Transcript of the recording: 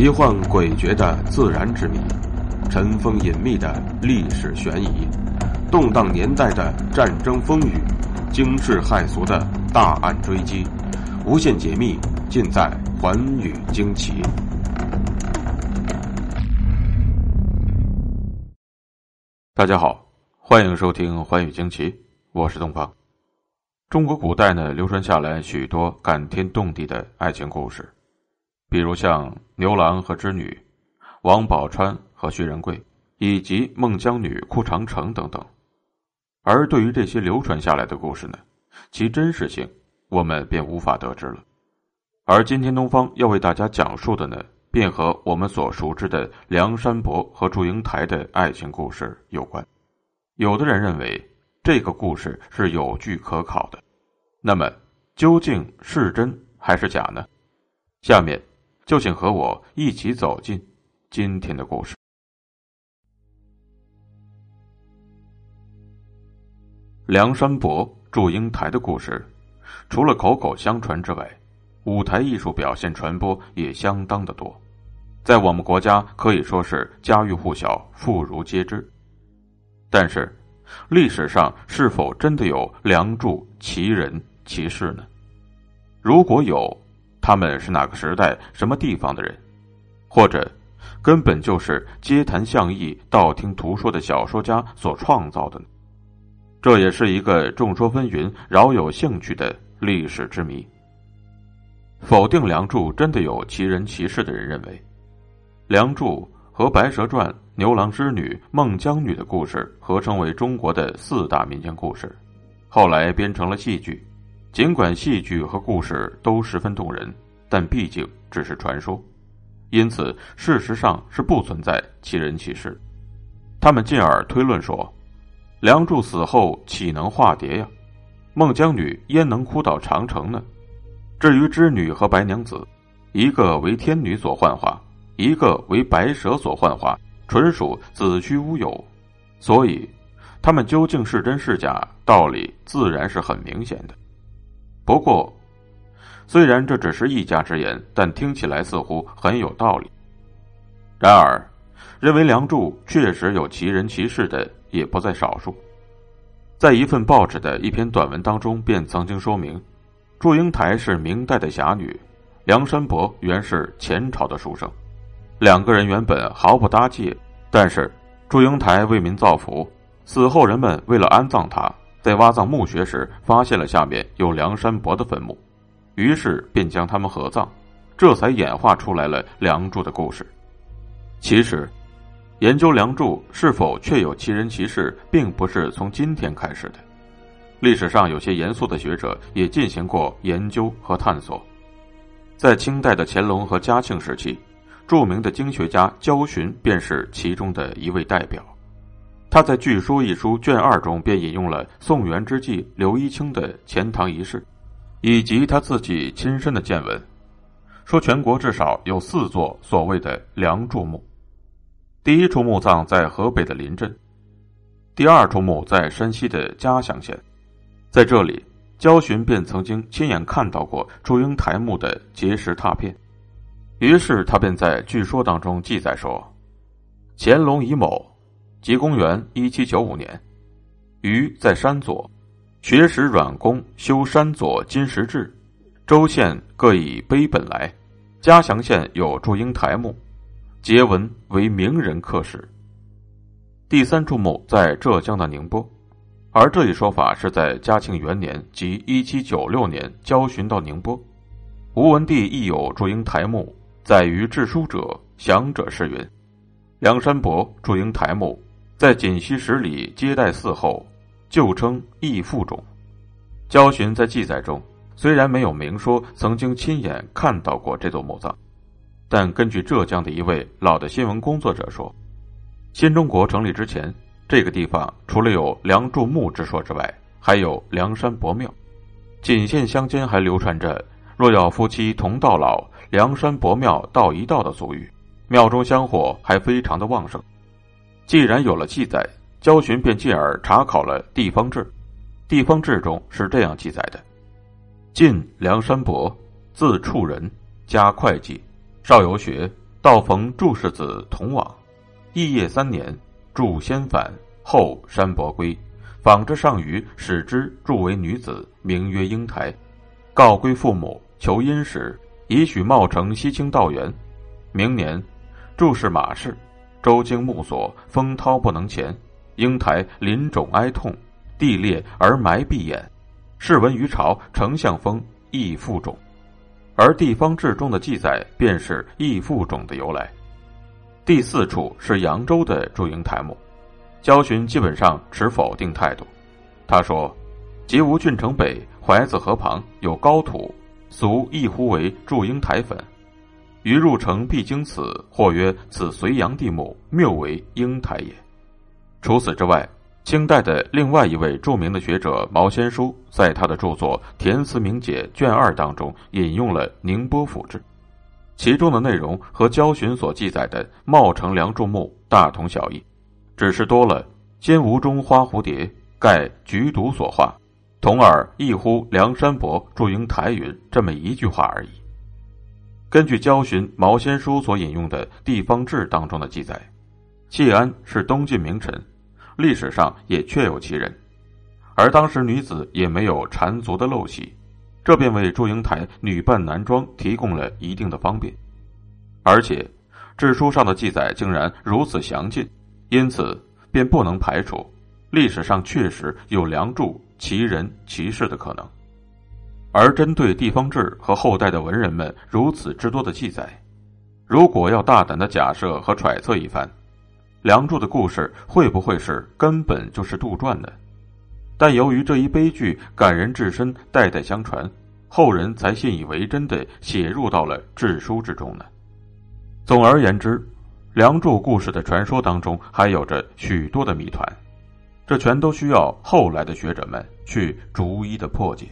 奇幻诡谲的自然之谜，尘封隐秘的历史悬疑，动荡年代的战争风雨，惊世骇俗的大案追击，无限解密尽在《寰宇惊奇》。大家好，欢迎收听《寰宇惊奇》，我是东方。中国古代呢，流传下来许多感天动地的爱情故事。比如像牛郎和织女、王宝钏和薛仁贵，以及孟姜女哭长城等等。而对于这些流传下来的故事呢，其真实性我们便无法得知了。而今天东方要为大家讲述的呢，便和我们所熟知的梁山伯和祝英台的爱情故事有关。有的人认为这个故事是有据可考的，那么究竟是真还是假呢？下面。就请和我一起走进今天的故事。梁山伯祝英台的故事，除了口口相传之外，舞台艺术表现传播也相当的多，在我们国家可以说是家喻户晓、妇孺皆知。但是，历史上是否真的有梁祝奇人奇事呢？如果有？他们是哪个时代、什么地方的人，或者根本就是街谈巷议、道听途说的小说家所创造的呢？这也是一个众说纷纭、饶有兴趣的历史之谜。否定梁祝真的有奇人奇事的人认为，梁祝和《白蛇传》、牛郎织女、孟姜女的故事合称为中国的四大民间故事，后来编成了戏剧。尽管戏剧和故事都十分动人，但毕竟只是传说，因此事实上是不存在奇人奇事。他们进而推论说，梁祝死后岂能化蝶呀？孟姜女焉能哭倒长城呢？至于织女和白娘子，一个为天女所幻化，一个为白蛇所幻化，纯属子虚乌有。所以，他们究竟是真是假，道理自然是很明显的。不过，虽然这只是一家之言，但听起来似乎很有道理。然而，认为梁祝确实有奇人奇事的也不在少数。在一份报纸的一篇短文当中，便曾经说明，祝英台是明代的侠女，梁山伯原是前朝的书生，两个人原本毫不搭界。但是，祝英台为民造福，死后人们为了安葬他。在挖葬墓穴时，发现了下面有梁山伯的坟墓，于是便将他们合葬，这才演化出来了梁祝的故事。其实，研究梁祝是否确有其人其事，并不是从今天开始的。历史上有些严肃的学者也进行过研究和探索。在清代的乾隆和嘉庆时期，著名的经学家焦循便是其中的一位代表。他在《据说》一书卷二中便引用了宋元之际刘一清的钱塘遗事，以及他自己亲身的见闻，说全国至少有四座所谓的梁祝墓。第一处墓葬在河北的临镇，第二处墓在山西的嘉祥县，在这里，焦循便曾经亲眼看到过祝英台墓的结石拓片，于是他便在《据说》当中记载说：“乾隆乙卯。”即公元一七九五年，于在山左学识阮公修山左金石志，州县各以碑本来。嘉祥县有祝英台墓，节文为名人刻石。第三处墓在浙江的宁波，而这一说法是在嘉庆元年，即一七九六年，交巡到宁波。吴文帝亦有祝英台墓，载于志书者祥者是云：梁山伯祝英台墓。在锦溪十里接待嗣后，旧称义父冢。焦循在记载中虽然没有明说曾经亲眼看到过这座墓葬，但根据浙江的一位老的新闻工作者说，新中国成立之前，这个地方除了有梁祝墓之说之外，还有梁山伯庙。锦县乡间还流传着“若要夫妻同到老，梁山伯庙到一道”的俗语，庙中香火还非常的旺盛。既然有了记载，焦循便进而查考了地方志。地方志中是这样记载的：晋梁山伯，字处人，家会稽，少游学，道逢祝氏子同往，异业三年，祝先返，后山伯归，访之上虞，使之祝为女子，名曰英台。告归父母，求殷时，以许茂成西清道员。明年，祝氏马氏，周经木所，风涛不能前。英台临冢哀痛，地裂而埋闭眼。世闻于朝，丞相封义父冢。而地方志中的记载，便是义父冢的由来。第四处是扬州的祝英台墓，焦循基本上持否定态度。他说：“吉吴郡城北淮子河旁有高土，俗一呼为祝英台坟。于入城必经此，或曰此隋炀帝墓，谬为英台也。”除此之外，清代的另外一位著名的学者毛先书，在他的著作《填词明解》卷二当中引用了宁波府志，其中的内容和焦循所记载的茂城梁祝墓大同小异，只是多了“兼吴中花蝴蝶，盖菊毒所化，童儿一呼梁山伯祝英台云”这么一句话而已。根据焦循、毛先书所引用的地方志当中的记载，谢安是东晋名臣。历史上也确有其人，而当时女子也没有缠足的陋习，这便为祝英台女扮男装提供了一定的方便。而且，志书上的记载竟然如此详尽，因此便不能排除历史上确实有梁祝其人其事的可能。而针对地方志和后代的文人们如此之多的记载，如果要大胆的假设和揣测一番。梁祝的故事会不会是根本就是杜撰的？但由于这一悲剧感人至深，代代相传，后人才信以为真的写入到了志书之中呢？总而言之，梁祝故事的传说当中还有着许多的谜团，这全都需要后来的学者们去逐一的破解。